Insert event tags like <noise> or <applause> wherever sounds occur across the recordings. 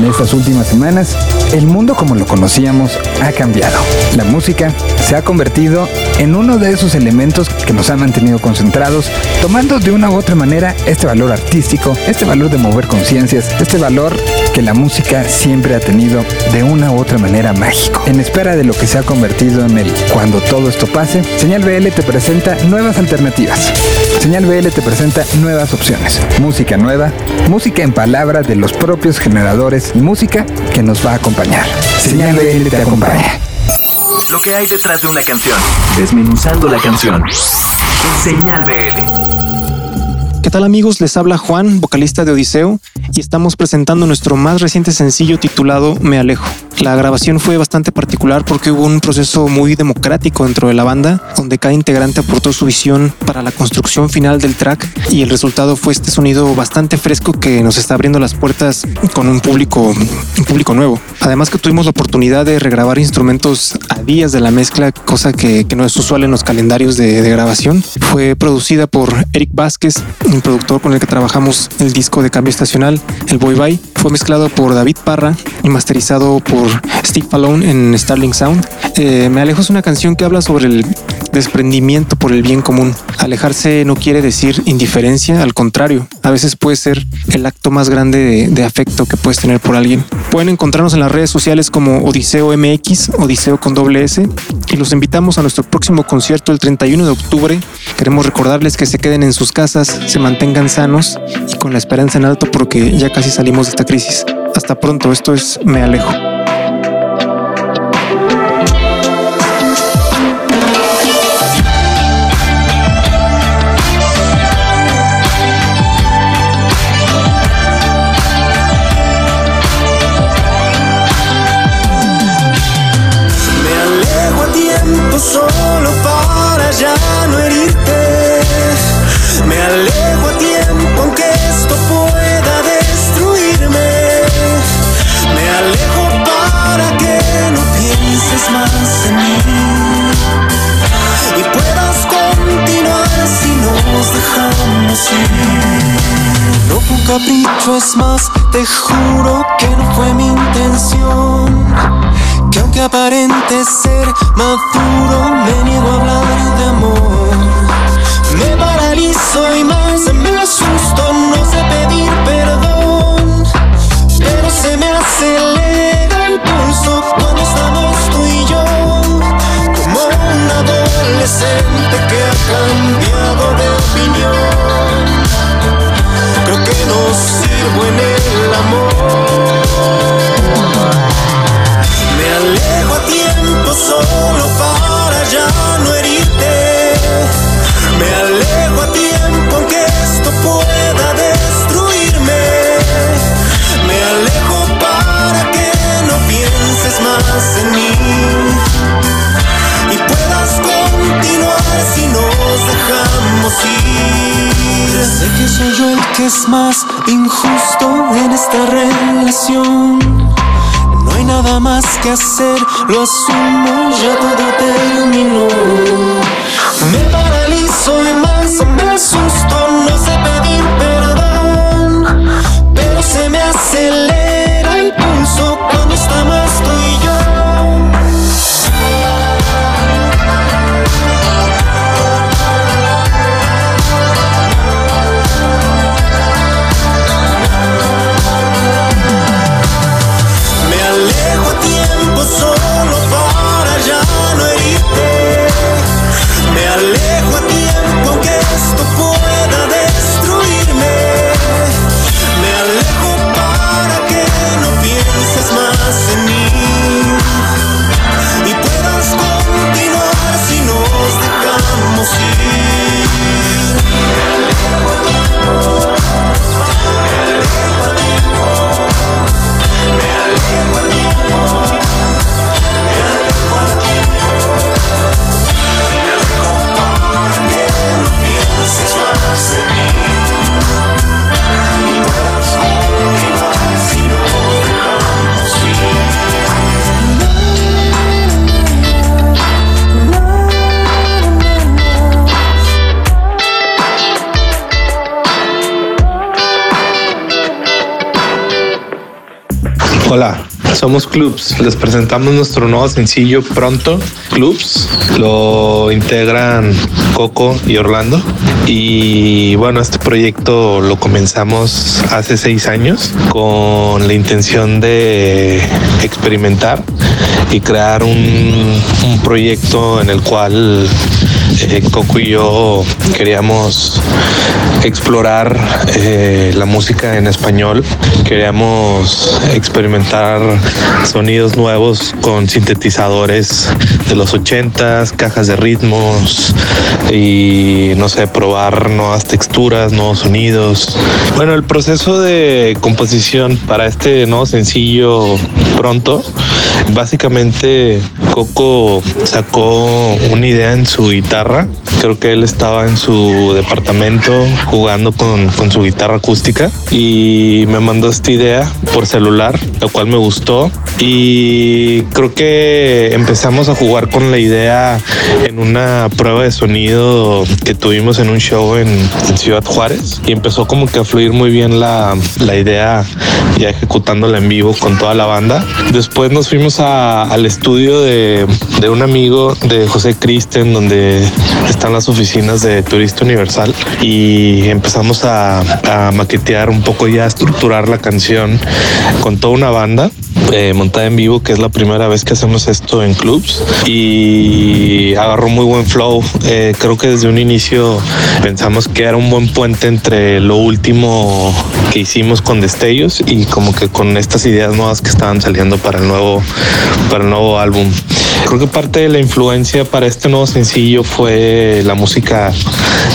En estas últimas semanas, el mundo como lo conocíamos ha cambiado. La música se ha convertido en uno de esos elementos que nos han mantenido concentrados, tomando de una u otra manera este valor artístico, este valor de mover conciencias, este valor que la música siempre ha tenido de una u otra manera mágico. En espera de lo que se ha convertido en el cuando todo esto pase, Señal BL te presenta nuevas alternativas. Señal BL te presenta nuevas opciones. Música nueva, música en palabras de los propios generadores y música que nos va a acompañar. Señal BL te acompaña. Lo que hay detrás de una canción. Desmenuzando la canción. Señal BL. ¿Qué tal amigos? Les habla Juan, vocalista de Odiseo, y estamos presentando nuestro más reciente sencillo titulado Me Alejo. La grabación fue bastante particular porque hubo un proceso muy democrático dentro de la banda, donde cada integrante aportó su visión para la construcción final del track y el resultado fue este sonido bastante fresco que nos está abriendo las puertas con un público, público nuevo. Además que tuvimos la oportunidad de regrabar instrumentos a días de la mezcla, cosa que, no es usual en los calendarios de, de grabación. Fue producida por Eric Vázquez, un productor con el que trabajamos el disco de cambio estacional, el Boy Bye. Fue mezclado por David Parra y masterizado por Steve Fallone en Starling Sound. Eh, Me Alejo es una canción que habla sobre el desprendimiento por el bien común. Alejarse no quiere decir indiferencia, al contrario, a veces puede ser el acto más grande de, de afecto que puedes tener por alguien. Pueden encontrarnos en las redes sociales como Odiseo MX, Odiseo con doble S, y los invitamos a nuestro próximo concierto el 31 de octubre. Queremos recordarles que se queden en sus casas, se mantengan sanos y con la esperanza en alto porque ya casi salimos de esta crisis. Hasta pronto, esto es Me Alejo. Ir. No fue un capricho, es más, te juro que no fue mi intención. Que aunque aparente ser maduro, me niego a hablar de amor. Me paralizo y sirvo en injusto en esta relación. No hay nada más que hacer, lo asumo, ya todo terminó. Me paralizo y más me asusto, no sé pedir perdón. Pero se me acelera Hola, somos Clubs. Les presentamos nuestro nuevo sencillo pronto. Clubs lo integran Coco y Orlando. Y bueno, este proyecto lo comenzamos hace seis años con la intención de experimentar y crear un, proyecto en el cual eh, Coco y yo queríamos explorar eh, la música en español, queríamos experimentar sonidos nuevos con sintetizadores de los ochentas, cajas de ritmos y no sé, probar nuevas texturas, nuevos sonidos. Bueno, el proceso de composición para este nuevo sencillo pronto, básicamente Coco sacó una idea en su guitarra. Creo que él estaba en su departamento jugando con, con su guitarra acústica y me mandó esta idea por celular, lo cual me gustó. Y creo que empezamos a jugar con la idea en una prueba de sonido que tuvimos en un show en, en Ciudad Juárez y empezó como que a fluir muy bien la, la idea ya ejecutándola en vivo con toda la banda. Después nos fuimos a, al estudio de, de, un amigo de José Kristen, donde están las oficinas de Turista Universal, y empezamos a, a maquetear un poco ya, a estructurar la canción con toda una banda. Eh, montada en vivo, que es la primera vez que hacemos esto en clubs y agarró muy buen flow. Eh, creo que desde un inicio pensamos que era un buen puente entre lo último que hicimos con Destellos y como que con estas ideas nuevas que estaban saliendo para el nuevo, para el nuevo álbum. Creo que parte de la influencia para este nuevo sencillo fue la música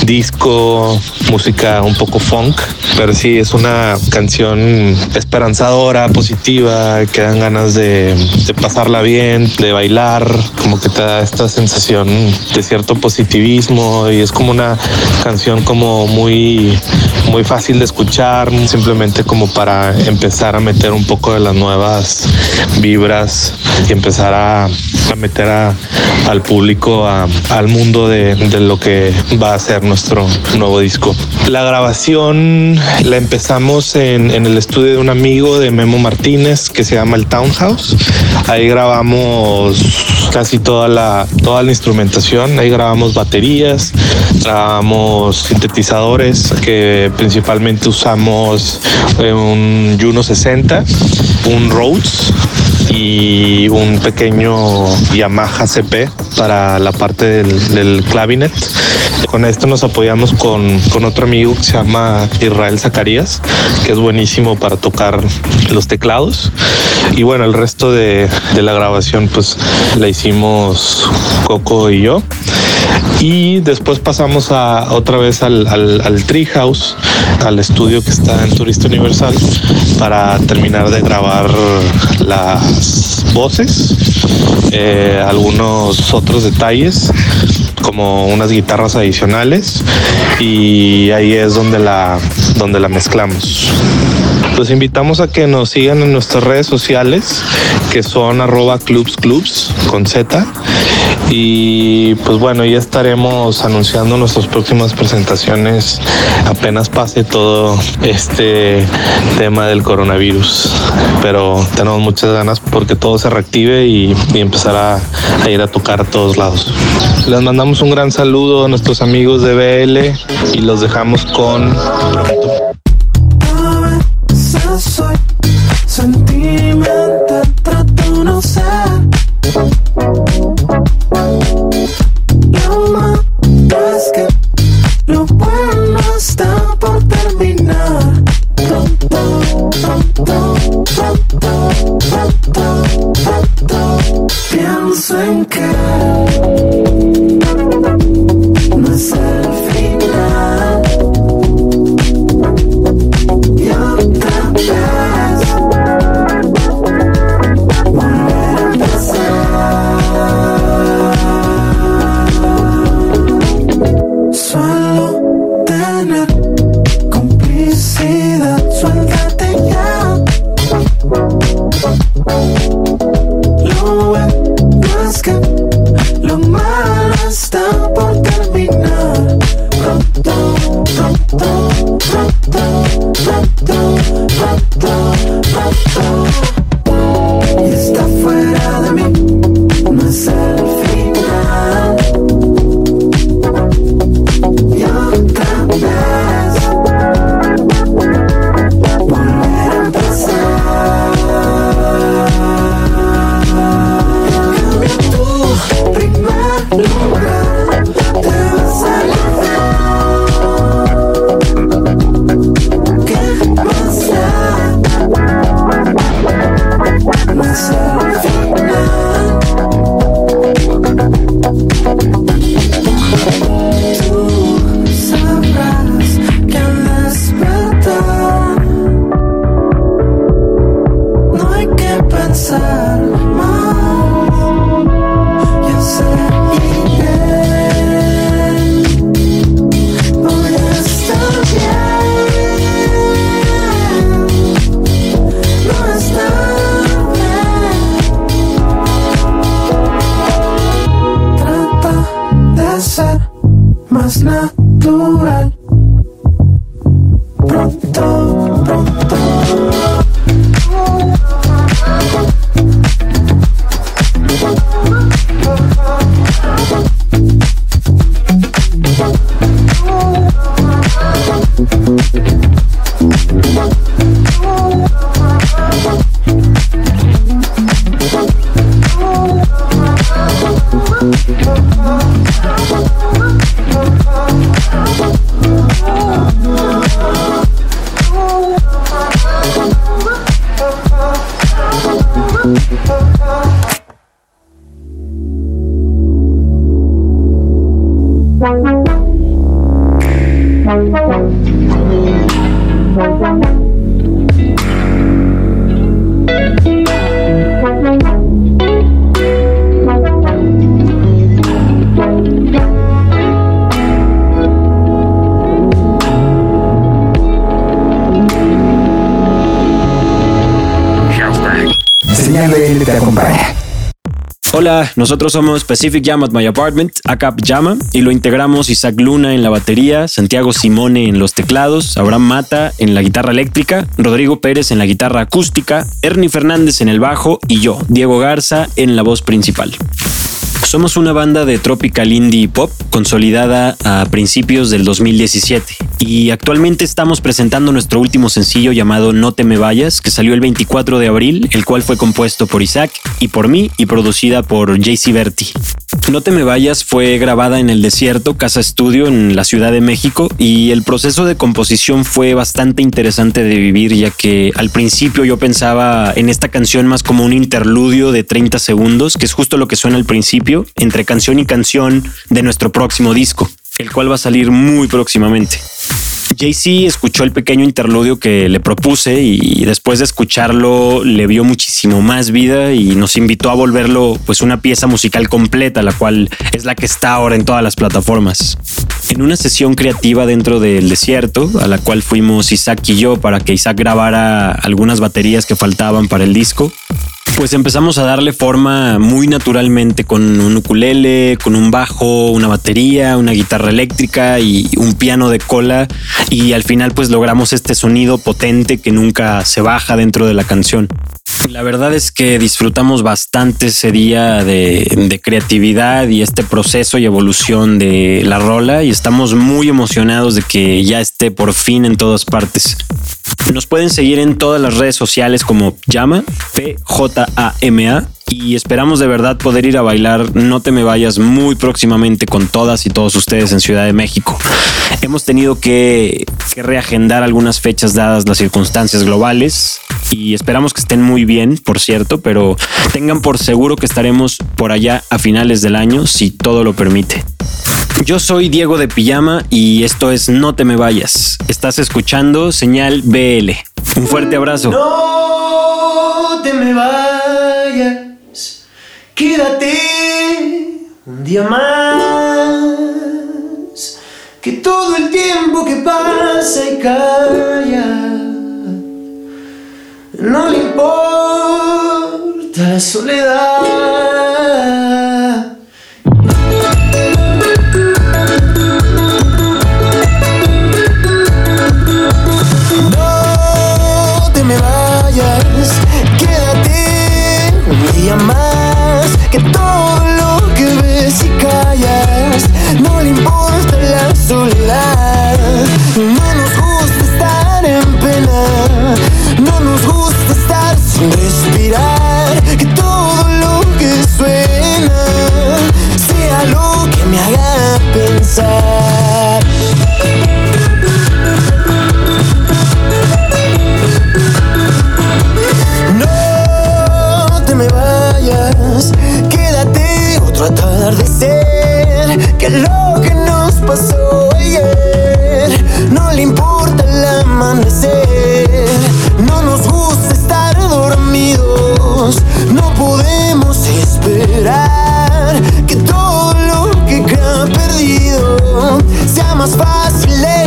disco, música un poco funk, pero sí es una canción esperanzadora, positiva, que dan ganas de, de pasarla bien, de bailar, como que te da esta sensación de cierto positivismo y es como una canción como muy, muy fácil de escuchar, simplemente como para empezar a meter un poco de las nuevas vibras y empezar a, a meter a, al público a, al mundo de, de, lo que va a ser nuestro nuevo disco. La grabación la empezamos en, en, el estudio de un amigo de Memo Martínez que se llama el Townhouse. Ahí grabamos casi toda la, toda la instrumentación. Ahí grabamos baterías, grabamos sintetizadores que principalmente usamos un Juno 60, un Rhodes y un pequeño Yamaha CP para la parte del, del clavinet. Con esto nos apoyamos con, con, otro amigo que se llama Israel Zacarías, que es buenísimo para tocar los teclados. Y bueno, el resto de, de la grabación pues la hicimos Coco y yo. Y después pasamos a otra vez al, al, al Treehouse, al estudio que está en Turista Universal, para terminar de grabar las voces, eh, algunos otros detalles como unas guitarras adicionales y ahí es donde la, donde la mezclamos. Los invitamos a que nos sigan en nuestras redes sociales, que son arroba clubs clubs con Z. Y pues bueno, ya estaremos anunciando nuestras próximas presentaciones apenas pase todo este tema del coronavirus. Pero tenemos muchas ganas porque todo se reactive y, y empezar a, ir a tocar a todos lados. Les mandamos un gran saludo a nuestros amigos de BL y los dejamos con nosotros somos Pacific Jam at My Apartment, ACAP Llama, y lo integramos Isaac Luna en la batería, Santiago Simone en los teclados, Abraham Mata en la guitarra eléctrica, Rodrigo Pérez en la guitarra acústica, Ernie Fernández en el bajo y yo, Diego Garza, en la voz principal. Somos una banda de tropical indie pop consolidada a principios del 2017 y actualmente estamos presentando nuestro último sencillo llamado No te me vayas, que salió el 24 de abril, el cual fue compuesto por Isaac y por mí y producida por JC Berti. No te me vayas fue grabada en el desierto, Casa Estudio, en la Ciudad de México, y el proceso de composición fue bastante interesante de vivir, ya que al principio yo pensaba en esta canción más como un interludio de 30 segundos, que es justo lo que suena al principio, entre canción y canción de nuestro próximo disco, el cual va a salir muy próximamente. JC escuchó el pequeño interludio que le propuse y después de escucharlo le vio muchísimo más vida y nos invitó a volverlo pues una pieza musical completa, la cual es la que está ahora en todas las plataformas. En una sesión creativa dentro del desierto, a la cual fuimos Isaac y yo para que Isaac grabara algunas baterías que faltaban para el disco, pues empezamos a darle forma muy naturalmente con un ukulele, con un bajo, una batería, una guitarra eléctrica y un piano de cola y al final pues logramos este sonido potente que nunca se baja dentro de la canción. La verdad es que disfrutamos bastante ese día de, creatividad y este proceso y evolución de la rola y estamos muy emocionados de que ya esté por fin en todas partes. Nos pueden seguir en todas las redes sociales como Llama, P-J-A-M-A y esperamos de verdad poder ir a bailar No te me vayas muy próximamente con todas y todos ustedes en Ciudad de México. Hemos tenido que, reagendar algunas fechas dadas las circunstancias globales y esperamos que estén muy bien, por cierto, pero tengan por seguro que estaremos por allá a finales del año si todo lo permite. Yo soy Diego de Pijama y esto es No te me vayas. Estás escuchando Señal BL. Un fuerte abrazo. No te me vayas, quédate un día más. Que todo el tiempo que pasa y calla, no le importa la soledad. No nos gusta estar en pena. No nos gusta estar sin respirar. Que todo lo que suena sea lo que me haga pensar. que lo que nos pasó ayer. No le importa el amanecer. No nos gusta estar dormidos. No podemos esperar que todo lo que queda perdido sea más fácil.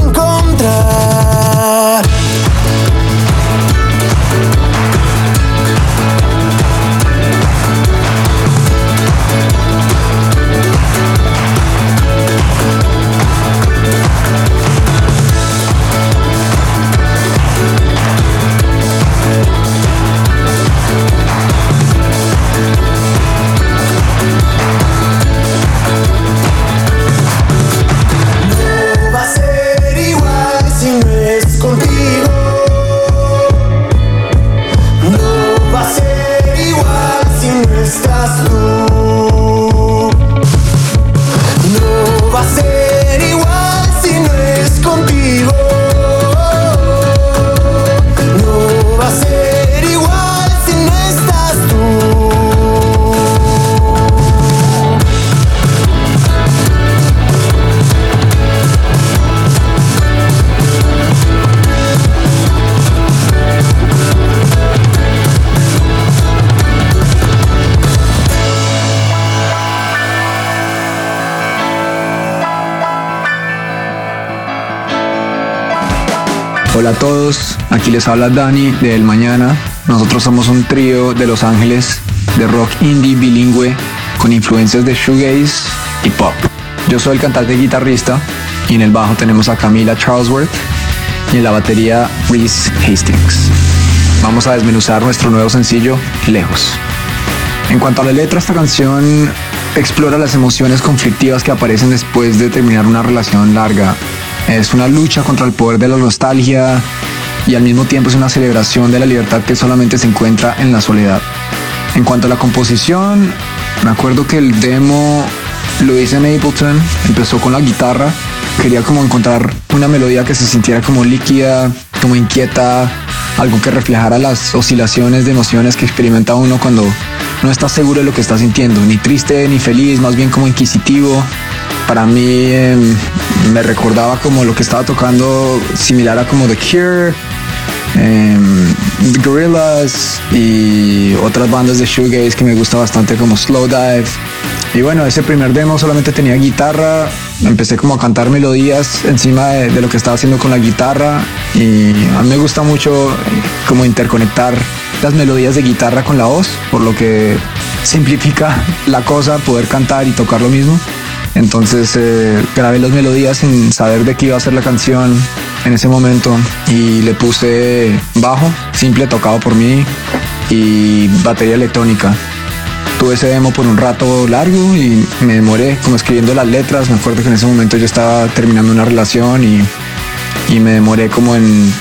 Hola a todos, aquí les habla Dani de El Mañana. Nosotros somos un trío de Los Ángeles de rock indie bilingüe con influencias de shoegaze y pop. Yo soy el cantante guitarrista y en el bajo tenemos a Camila Charlesworth y en la batería Reese Hastings. Vamos a desmenuzar nuestro nuevo sencillo Lejos. En cuanto a la letra, esta canción explora las emociones conflictivas que aparecen después de terminar una relación larga. Es una lucha contra el poder de la nostalgia y al mismo tiempo es una celebración de la libertad que solamente se encuentra en la soledad. En cuanto a la composición, me acuerdo que el demo lo hice en Ableton, empezó con la guitarra, quería como encontrar una melodía que se sintiera como líquida, como inquieta, algo que reflejara las oscilaciones de emociones que experimenta uno cuando no está seguro de lo que está sintiendo, ni triste ni feliz, más bien como inquisitivo. Para mí em, me recordaba como lo que estaba tocando similar a como The Cure, em, The Gorillaz y otras bandas de shoegaze que me gusta bastante como Slow Dive. Y bueno, ese primer demo solamente tenía guitarra, empecé como a cantar melodías encima de, de lo que estaba haciendo con la guitarra y a mí me gusta mucho como interconectar las melodías de guitarra con la voz, por lo que simplifica la cosa poder cantar y tocar lo mismo. Entonces eh, grabé las melodías sin saber de qué iba a ser la canción en ese momento y le puse bajo, simple tocado por mí y batería electrónica. Tuve ese demo por un rato largo y me demoré como escribiendo las letras. Me acuerdo que en ese momento yo estaba terminando una relación y, y me demoré como en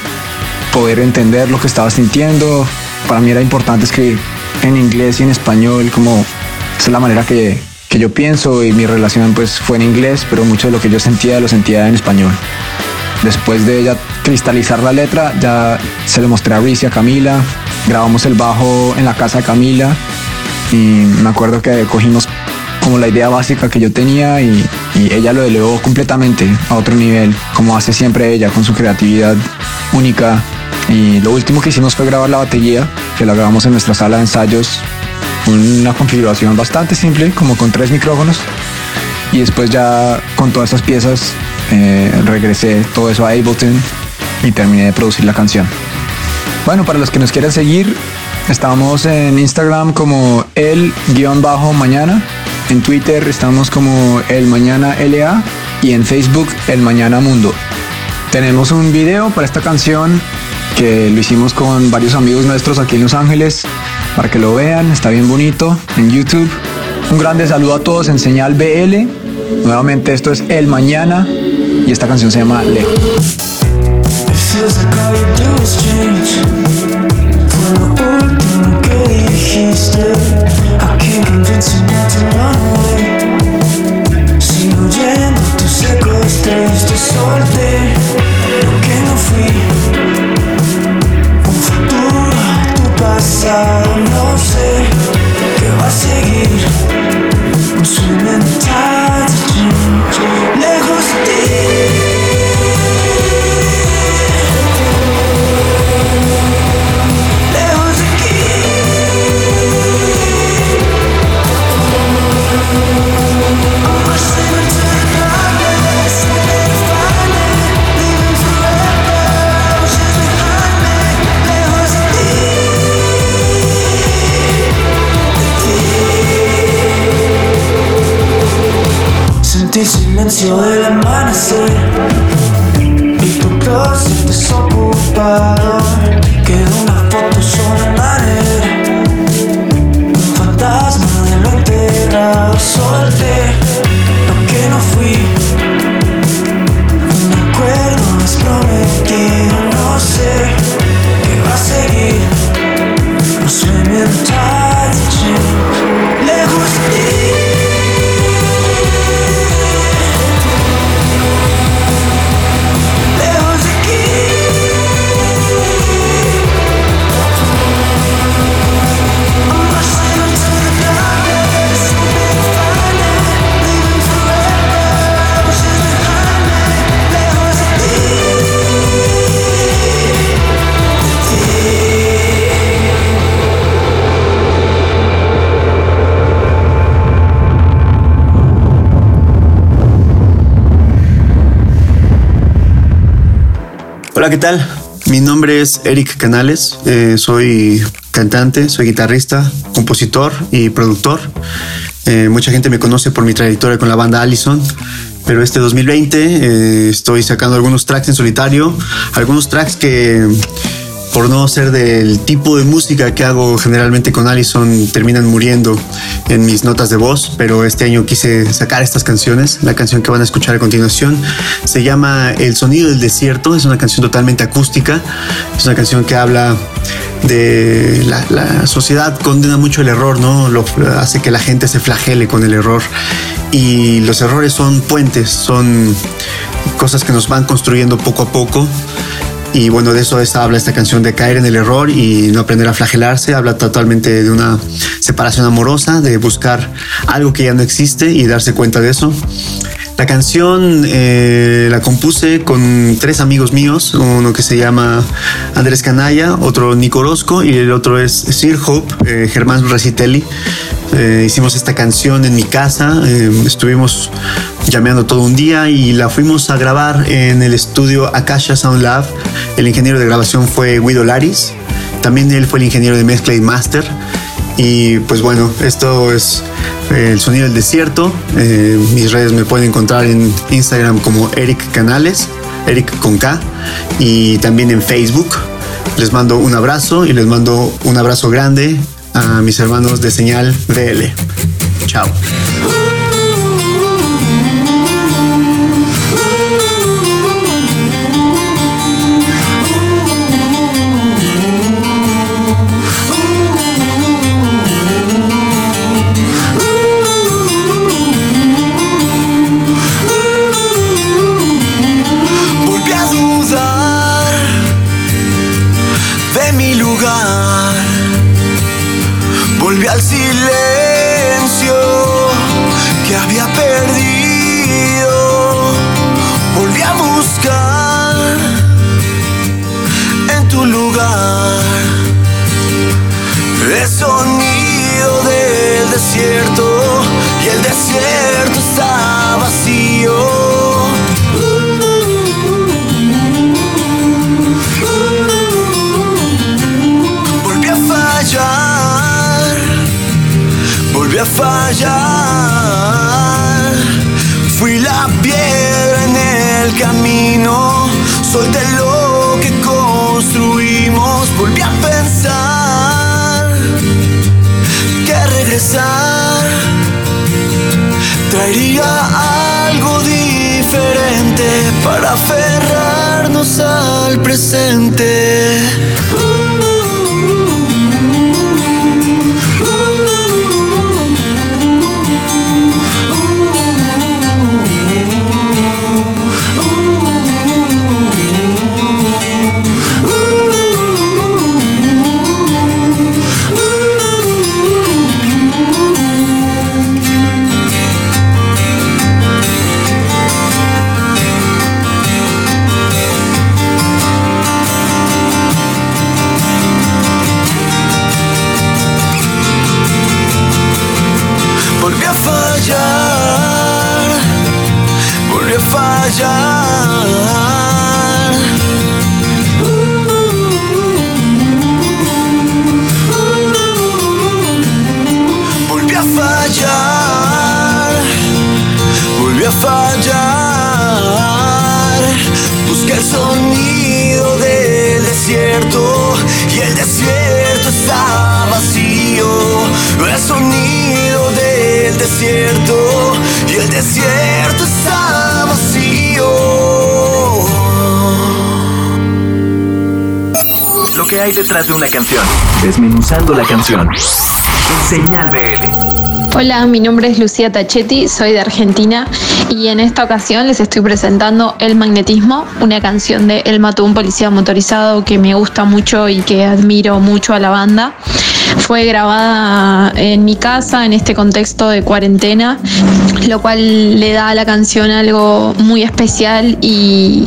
poder entender lo que estaba sintiendo. Para mí era importante escribir en inglés y en español, como esa es la manera que, que yo pienso y mi relación pues fue en inglés, pero mucho de lo que yo sentía lo sentía en español. Después de ya cristalizar la letra, ya se lo mostré a y a Camila. Grabamos el bajo en la casa de Camila y me acuerdo que cogimos como la idea básica que yo tenía y, y ella lo elevó completamente a otro nivel, como hace siempre ella con su creatividad única. Y lo último que hicimos fue grabar la batería, que la grabamos en nuestra sala de ensayos, una configuración bastante simple, como con tres micrófonos. Y después ya con todas esas piezas eh, regresé todo eso a Ableton y terminé de producir la canción. Bueno, para los que nos quieran seguir, estamos en Instagram como el-mañana, en Twitter estamos como el mañana LA y en Facebook el mañana mundo. Tenemos un video para esta canción que lo hicimos con varios amigos nuestros aquí en Los Ángeles para que lo vean, está bien bonito en YouTube. Un grande saludo a todos en señal BL. Nuevamente esto es El Mañana y esta canción se llama Lejos. Hola, ¿qué tal? Mi nombre es Eric Canales, eh, soy cantante, soy guitarrista, compositor y productor. Eh, mucha gente me conoce por mi trayectoria con la banda Allison, pero este 2020 eh, estoy sacando algunos tracks en solitario, algunos tracks que por no ser del tipo de música que hago generalmente con Allison, terminan muriendo en mis notas de voz, pero este año quise sacar estas canciones. La canción que van a escuchar a continuación se llama El sonido del desierto, es una canción totalmente acústica, es una canción que habla de la, la sociedad condena mucho el error, ¿no? Lo, hace que la gente se flagele con el error y los errores son puentes, son cosas que nos van construyendo poco a poco y bueno, de eso habla esta canción, de caer en el error y no aprender a flagelarse. Habla totalmente de una separación amorosa, de buscar algo que ya no existe y darse cuenta de eso. La canción eh, la compuse con tres amigos míos, uno que se llama Andrés Canalla, otro Nico Orozco y el otro es Sir Hope, eh, Germán Recitelli. Eh, hicimos esta canción en mi casa, eh, estuvimos llameando todo un día y la fuimos a grabar en el estudio Akasha Sound Lab. El ingeniero de grabación fue Guido Laris, también él fue el ingeniero de mezcla y master. Y pues bueno, esto es eh, el sonido del desierto. Eh, mis redes me pueden encontrar en Instagram como Eric Canales, Eric con K, y también en Facebook. Les mando un abrazo y les mando un abrazo grande a mis hermanos de Señal BL. Chao. Hay detrás de una canción. Desmenuzando la canción. Señal BL. Hola, mi nombre es Lucía Tachetti, soy de Argentina y en esta ocasión les estoy presentando El Magnetismo, una canción de El Mató un Policía Motorizado que me gusta mucho y que admiro mucho a la banda. Fue grabada en mi casa en este contexto de cuarentena lo cual le da a la canción algo muy especial y,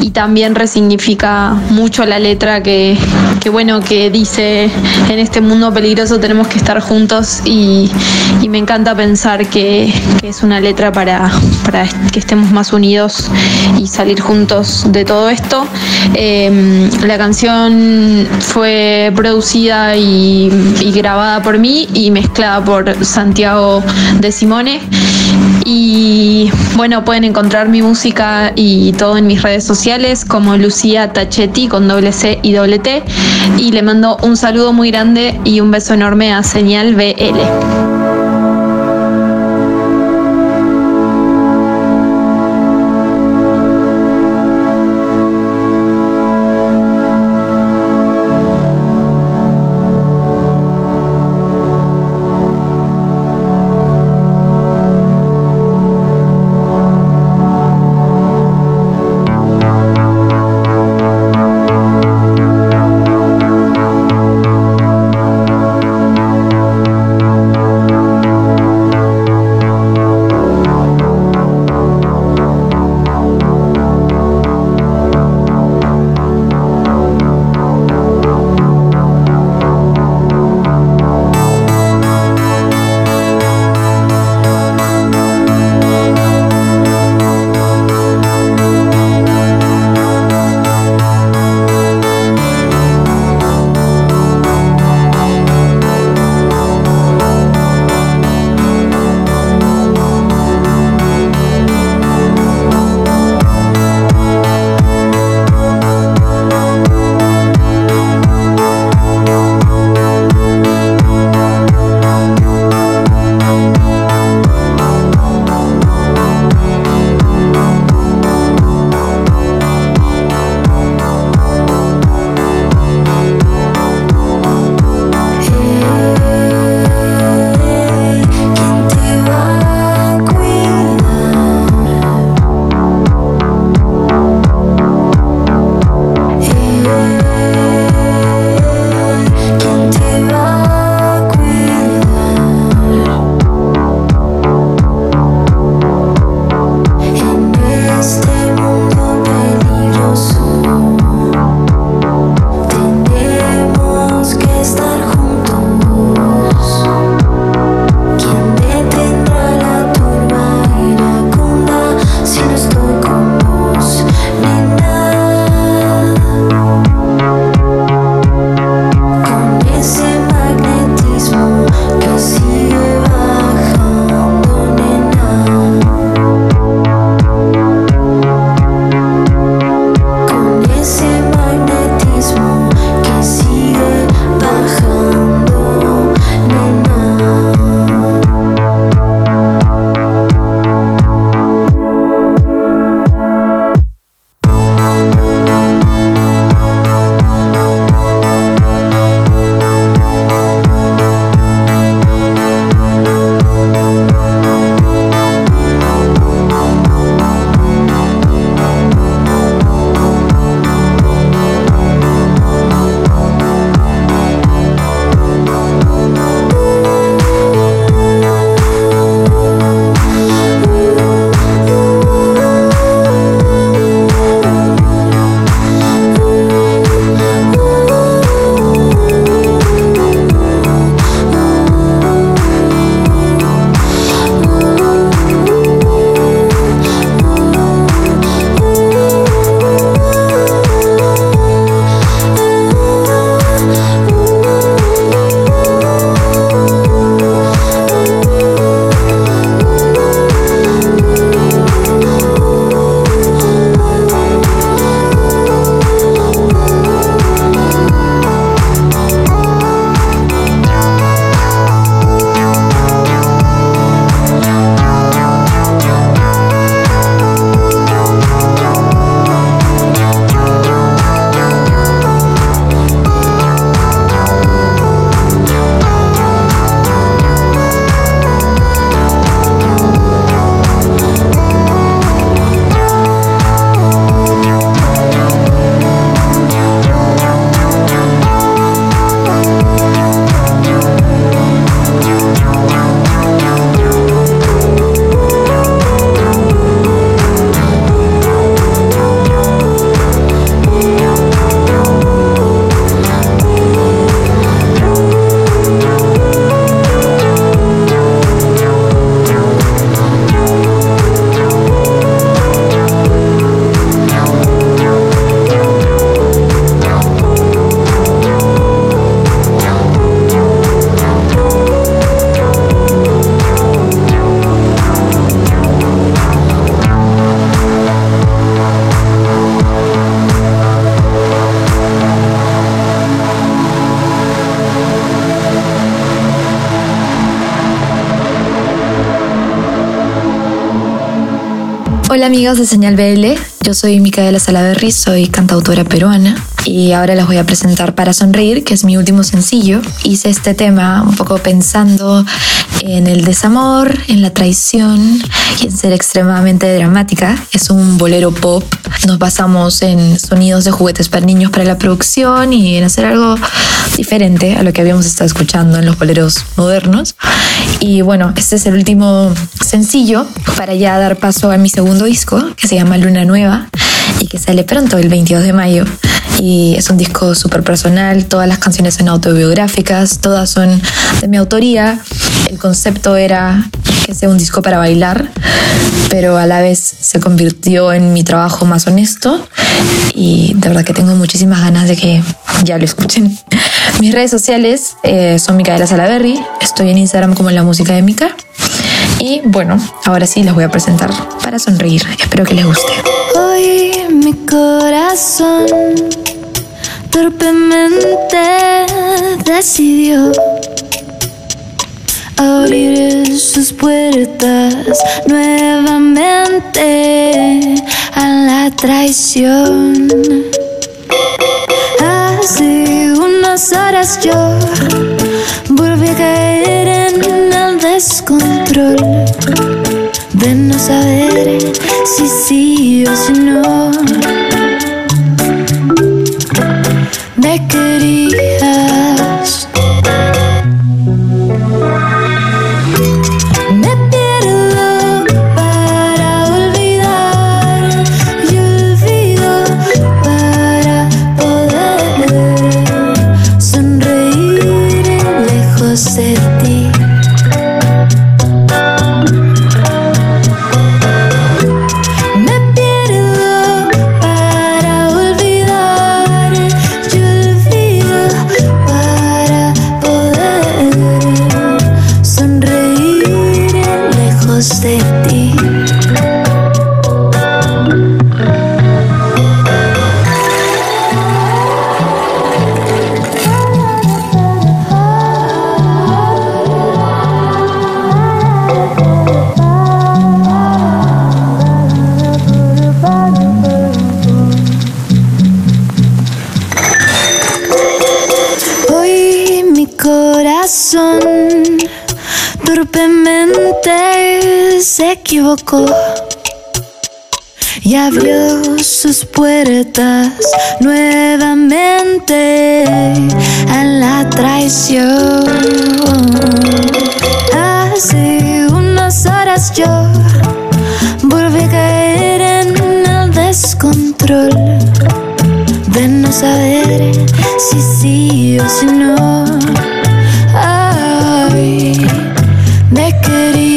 y también resignifica mucho la letra que, que, bueno, que dice en este mundo peligroso tenemos que estar juntos y, y me encanta pensar que, que es una letra para, para, que estemos más unidos y salir juntos de todo esto. Eh, la canción fue producida y, y grabada por mí y mezclada por Santiago de Simone. Y bueno, pueden encontrar mi música y todo en mis redes sociales como Lucía Tachetti con doble C y doble T. Y le mando un saludo muy grande y un beso enorme a Señal BL. Amigos de Señal BL, yo soy Micaela Salaverry, soy cantautora peruana y ahora les voy a presentar Para Sonreír, que es mi último sencillo. Hice este tema un poco pensando en el desamor, en la traición y en ser extremadamente dramática. Es un bolero pop. Nos basamos en sonidos de juguetes para niños para la producción y en hacer algo diferente a lo que habíamos estado escuchando en los boleros modernos. Y bueno, este es el último sencillo para ya dar paso a mi segundo disco, que se llama Luna Nueva y que sale pronto, el 22 de mayo. Y es un disco súper personal, todas las canciones son autobiográficas, todas son de mi autoría. El concepto era que sea un disco para bailar, pero a la vez se convirtió en mi trabajo más honesto y de verdad que tengo muchísimas ganas de que ya lo escuchen. Mis redes sociales eh, son Micaela Salaberry, estoy en Instagram como La Música de Mica y bueno, ahora sí les voy a presentar para sonreír. Espero que les guste. Hoy mi corazón torpemente decidió abrir sus puertas nuevamente a la traición. Horas yo volví a caer en el descontrol de no saber si sí o si no. Me querías. Equivocó y abrió sus puertas nuevamente a la traición. Hace unas horas yo volví a caer en el descontrol de no saber si sí o si no. Ay, me querías.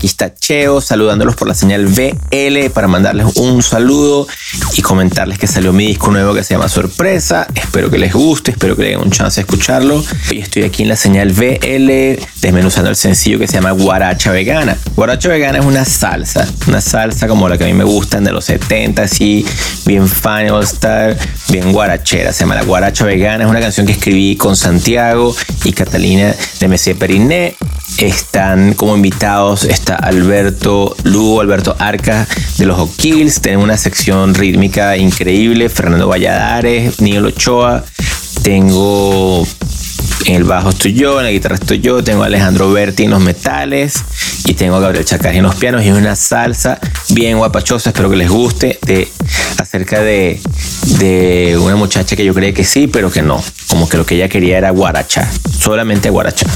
Aquí está Cheo saludándolos por la señal VL para mandarles un saludo y comentarles que salió mi disco nuevo que se llama Sorpresa. Espero que les guste, espero que le den un chance de escucharlo. Hoy estoy aquí en la señal VL desmenuzando el sencillo que se llama Guaracha Vegana. Guaracha Vegana es una salsa, una salsa como la que a mí me gustan de los 70, así bien fan, all star, bien guarachera. Se llama La Guaracha Vegana. Es una canción que escribí con Santiago y Catalina de Messier Periné. Están como invitados, está Alberto Lugo, Alberto Arca de los O'Kills. Tenemos una sección rítmica increíble. Fernando Valladares, Niel Ochoa. Tengo En el bajo estoy yo, en la guitarra estoy yo, tengo Alejandro Berti en los metales y tengo a Gabriel Chacar en los pianos y es una salsa bien guapachosa, espero que les guste, de, acerca de, de una muchacha que yo creía que sí, pero que no, como que lo que ella quería era guaracha, solamente guaracha.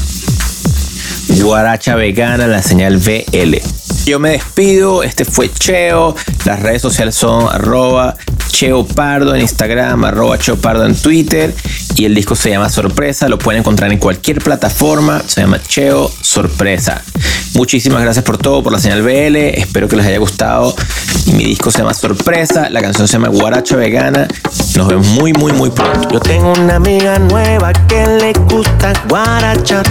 Guaracha vegana, la señal VL. Yo me despido, este fue Cheo, las redes sociales son arroba Cheo Pardo en Instagram, arroba Cheo Pardo en Twitter y el disco se llama Sorpresa, lo pueden encontrar en cualquier plataforma, se llama Cheo Sorpresa. Muchísimas gracias por todo, por la señal BL, espero que les haya gustado. Mi disco se llama Sorpresa, la canción se llama Guaracha Vegana. Nos vemos muy, muy, muy pronto. Yo tengo una amiga nueva que le gusta guaracha.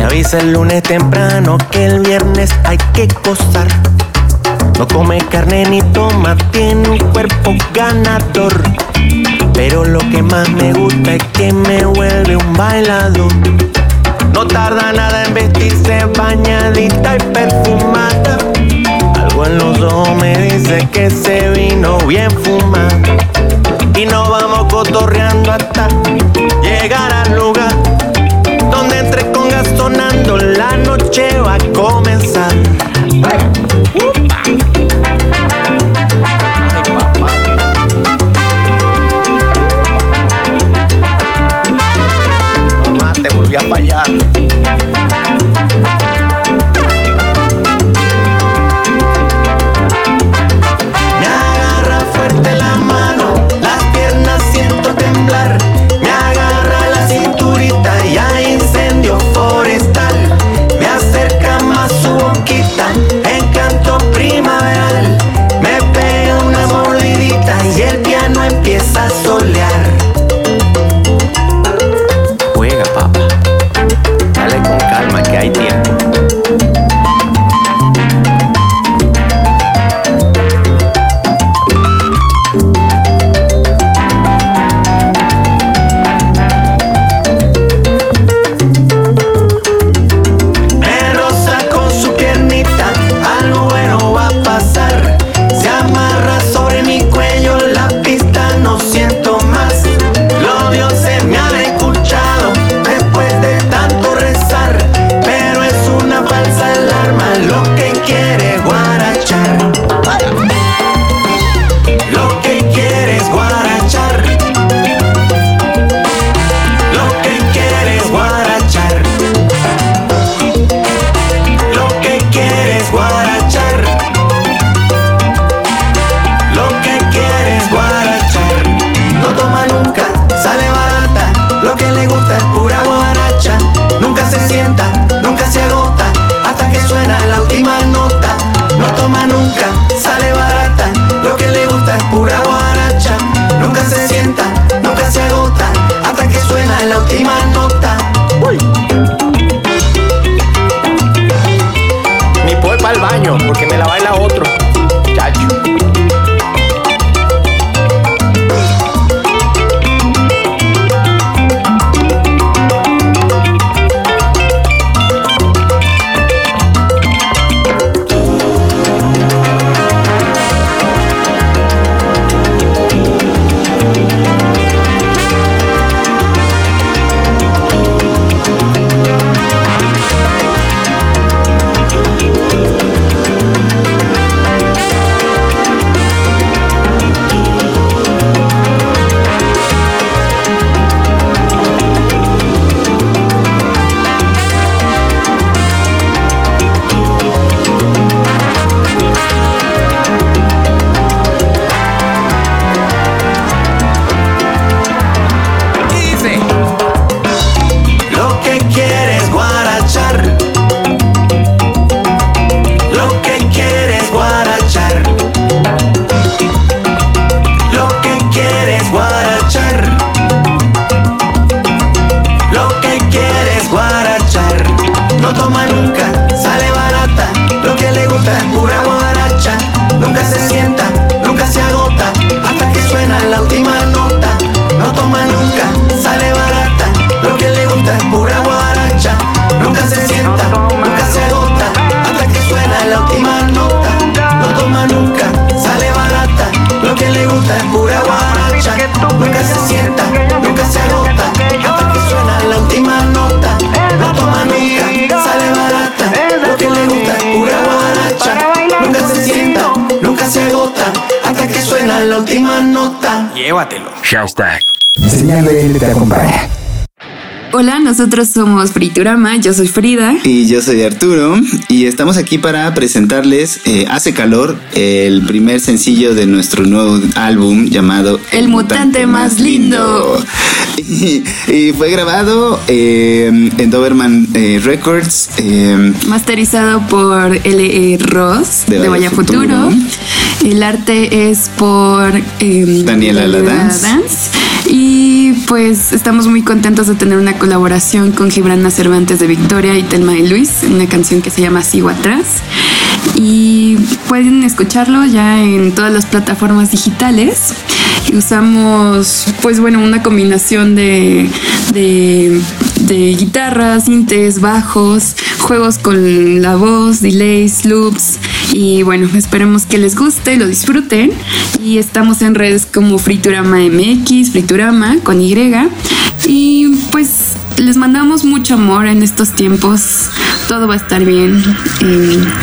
Me avisa el lunes temprano que el viernes hay que costar. No come carne ni toma, tiene un cuerpo ganador. Pero lo que más me gusta es que me vuelve un bailador. No tarda nada en vestirse bañadita y perfumada. Algo en los ojos me dice que se vino bien fumada. Y nos vamos cotorreando hasta llegar al lugar donde entre sonando la noche va a comenzar. Mamá, te volví a fallar. Hashtag. Señal BL te acompaña. Hola, nosotros somos Friturama, yo soy Frida. Y yo soy Arturo y estamos aquí para presentarles eh, Hace Calor, el primer sencillo de nuestro nuevo álbum llamado El, mutante, más lindo. <laughs> Y, y fue grabado eh, en Doberman eh, Records. eh, Masterizado por L.E. Ross de, De Vaya Vaya Futuro. Futuro. El arte es por em, Daniela Dance. Ladance. Y pues estamos muy contentos de tener una colaboración con Gibrana Cervantes de Victoria y Telma de Luis, una canción que se llama Sigo Atrás. Y pueden escucharlo ya en todas las plataformas digitales. Y usamos, pues bueno, una combinación de, de, de guitarras, sintes, bajos, juegos con la voz, delays, loops. Y bueno, esperemos que les guste, lo disfruten. Y estamos en redes como Friturama MX, Friturama con Y. Y pues les mandamos mucho amor en estos tiempos. Todo va a estar bien.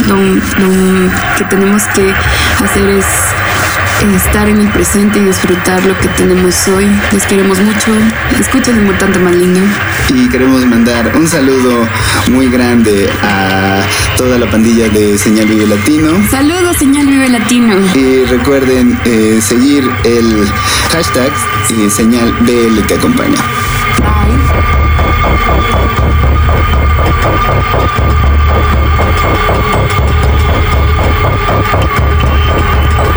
Lo, lo que tenemos que hacer es estar en el presente y disfrutar lo que tenemos hoy. Les queremos mucho. Escuchen el mutante más lindo. y queremos mandar un saludo muy grande a toda la pandilla de Señal Vive Latino. Saludos, señal Vive Latino. Y recuerden eh, seguir el hashtag eh, Señal BL te acompaña. Thank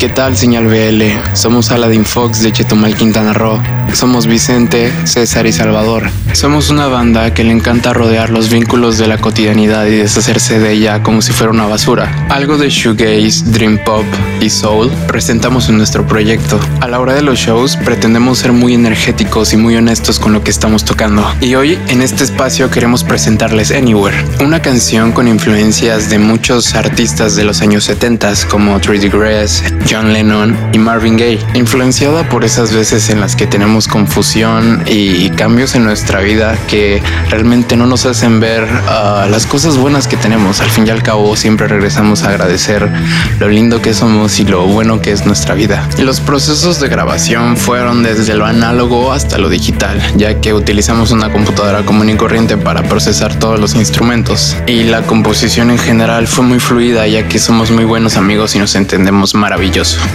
¿Qué tal, señal BL? Somos Aladdin Fox de Chetumal, Quintana Roo. Somos Vicente, César y Salvador. Somos una banda que le encanta rodear los vínculos de la cotidianidad y deshacerse de ella como si fuera una basura. Algo de shoegaze, dream pop y soul presentamos en nuestro proyecto. A la hora de los shows pretendemos ser muy energéticos y muy honestos con lo que estamos tocando. Y hoy en este espacio queremos presentarles Anywhere, una canción con influencias de muchos artistas de los años 70 como 3D Grass, John Lennon y Marvin Gaye, influenciada por esas veces en las que tenemos confusión y cambios en nuestra vida que realmente no nos hacen ver uh, las cosas buenas que tenemos. Al fin y al cabo siempre regresamos a agradecer lo lindo que somos y lo bueno que es nuestra vida. Los procesos de grabación fueron desde lo análogo hasta lo digital, ya que utilizamos una computadora común y corriente para procesar todos los instrumentos. Y la composición en general fue muy fluida, ya que somos muy buenos amigos y nos entendemos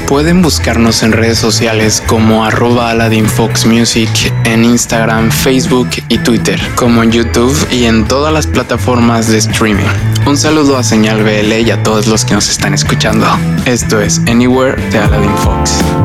Pueden buscarnos en redes sociales como arroba Music en Instagram, Facebook y Twitter, como en YouTube y en todas las plataformas de streaming. Un saludo a Señal BL y a todos los que nos están escuchando. Esto es Anywhere de Aladdin Fox.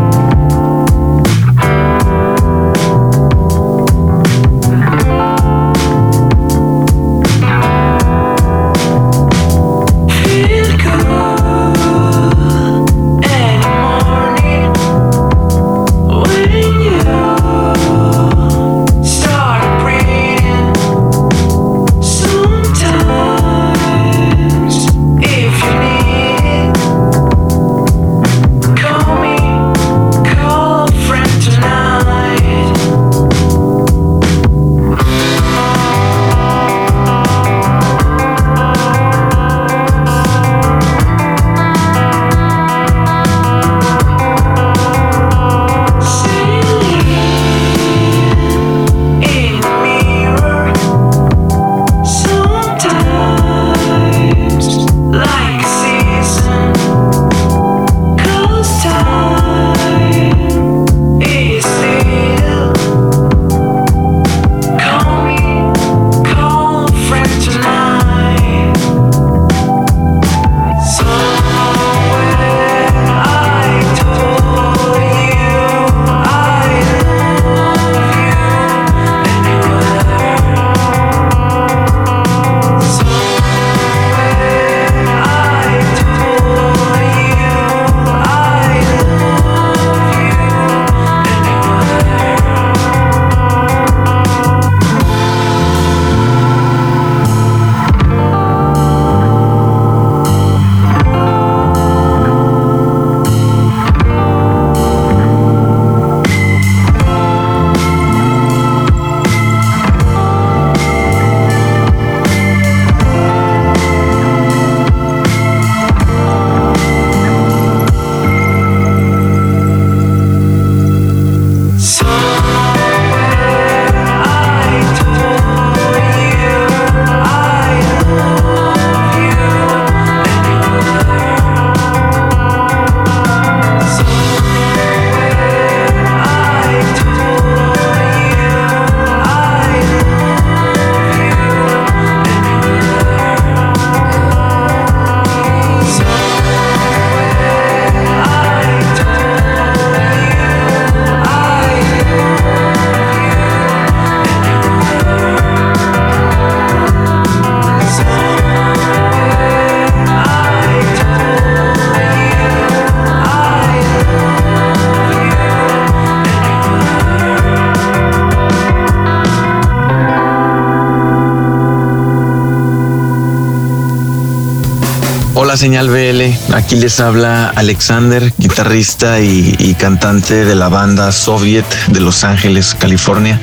Señal BL, aquí les habla Alexander, guitarrista y, cantante de la banda Soviet de Los Ángeles, California.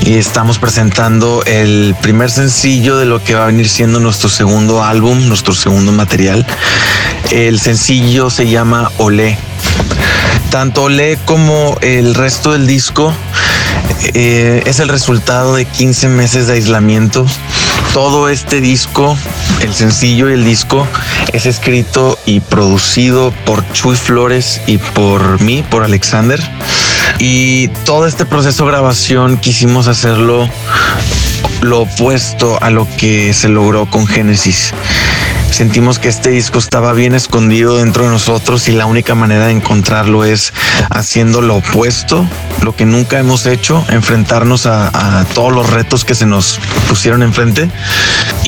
Y estamos presentando el primer sencillo de lo que va a venir siendo nuestro segundo álbum, nuestro segundo material. El sencillo se llama Olé. Tanto Olé como el resto del disco eh, es el resultado de 15 meses de aislamiento. Todo este disco, el sencillo y el disco, es escrito y producido por Chuy Flores y por mí, por Alexander. Y todo este proceso de grabación quisimos hacerlo lo opuesto a lo que se logró con Génesis. sentimos que este disco estaba bien escondido dentro de nosotros y la única manera de encontrarlo es haciendo lo opuesto, lo que nunca hemos hecho, enfrentarnos a, a todos los retos que se nos pusieron enfrente.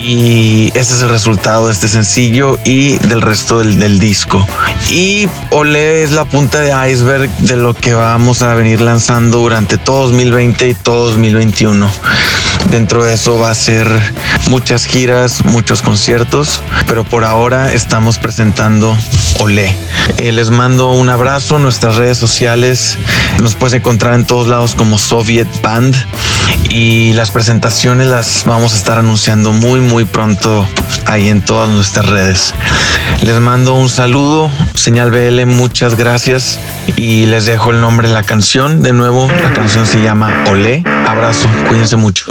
Y ese es el resultado de este sencillo y del resto del, del disco. Y Olé es la punta de iceberg de lo que vamos a venir lanzando durante todo 2020 y todo 2021. Dentro de eso va a ser muchas giras, muchos conciertos, pero por ahora estamos presentando Olé. Eh, les mando un abrazo, nuestras redes sociales nos puedes encontrar en todos lados como Soviet Band y las presentaciones las vamos a estar anunciando muy muy pronto ahí en todas nuestras redes. Les mando un saludo, señal BL, muchas gracias y les dejo el nombre de la canción. De nuevo, la canción se llama Olé. Abrazo, cuídense mucho.